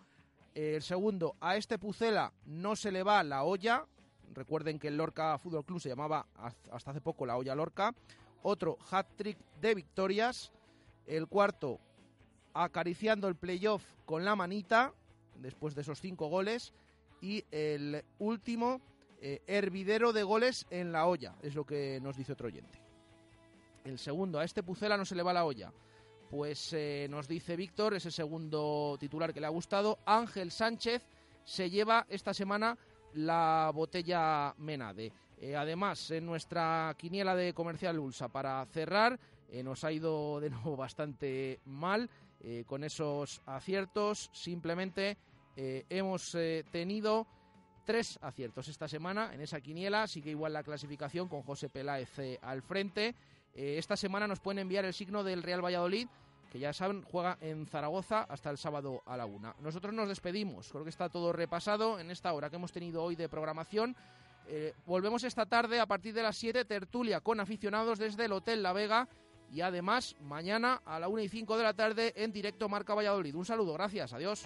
Eh, el segundo, a este Pucela no se le va la olla. Recuerden que el Lorca Fútbol Club se llamaba hasta hace poco la olla Lorca. Otro, hat-trick de victorias. El cuarto, acariciando el playoff con la manita, después de esos cinco goles y el último eh, hervidero de goles en la olla, es lo que nos dice otro oyente. El segundo, a este Pucela no se le va la olla. Pues eh, nos dice Víctor, ese segundo titular que le ha gustado, Ángel Sánchez se lleva esta semana la botella Menade. Eh, además, en nuestra quiniela de comercial Ulsa, para cerrar, nos ha ido de nuevo bastante mal con esos aciertos. Simplemente eh, hemos eh, tenido tres aciertos esta semana en esa quiniela, sigue igual la clasificación con José Peláez eh, al frente. esta semana nos pueden enviar el signo del Real Valladolid, que ya saben, juega en Zaragoza hasta el sábado a la una. Nosotros nos despedimos, creo que está todo repasado en esta hora que hemos tenido hoy de programación. volvemos esta tarde a partir de las 7, tertulia con aficionados desde el Hotel La Vega. Y además, mañana a la 1 y 5 de la tarde en directo Marca Valladolid. Un saludo, gracias, adiós.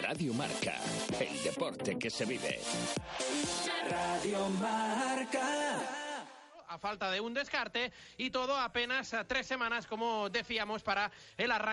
Radio Marca, el deporte que se vive. Radio Marca. A falta de un descarte y todo apenas tres semanas, como decíamos, para el arranque.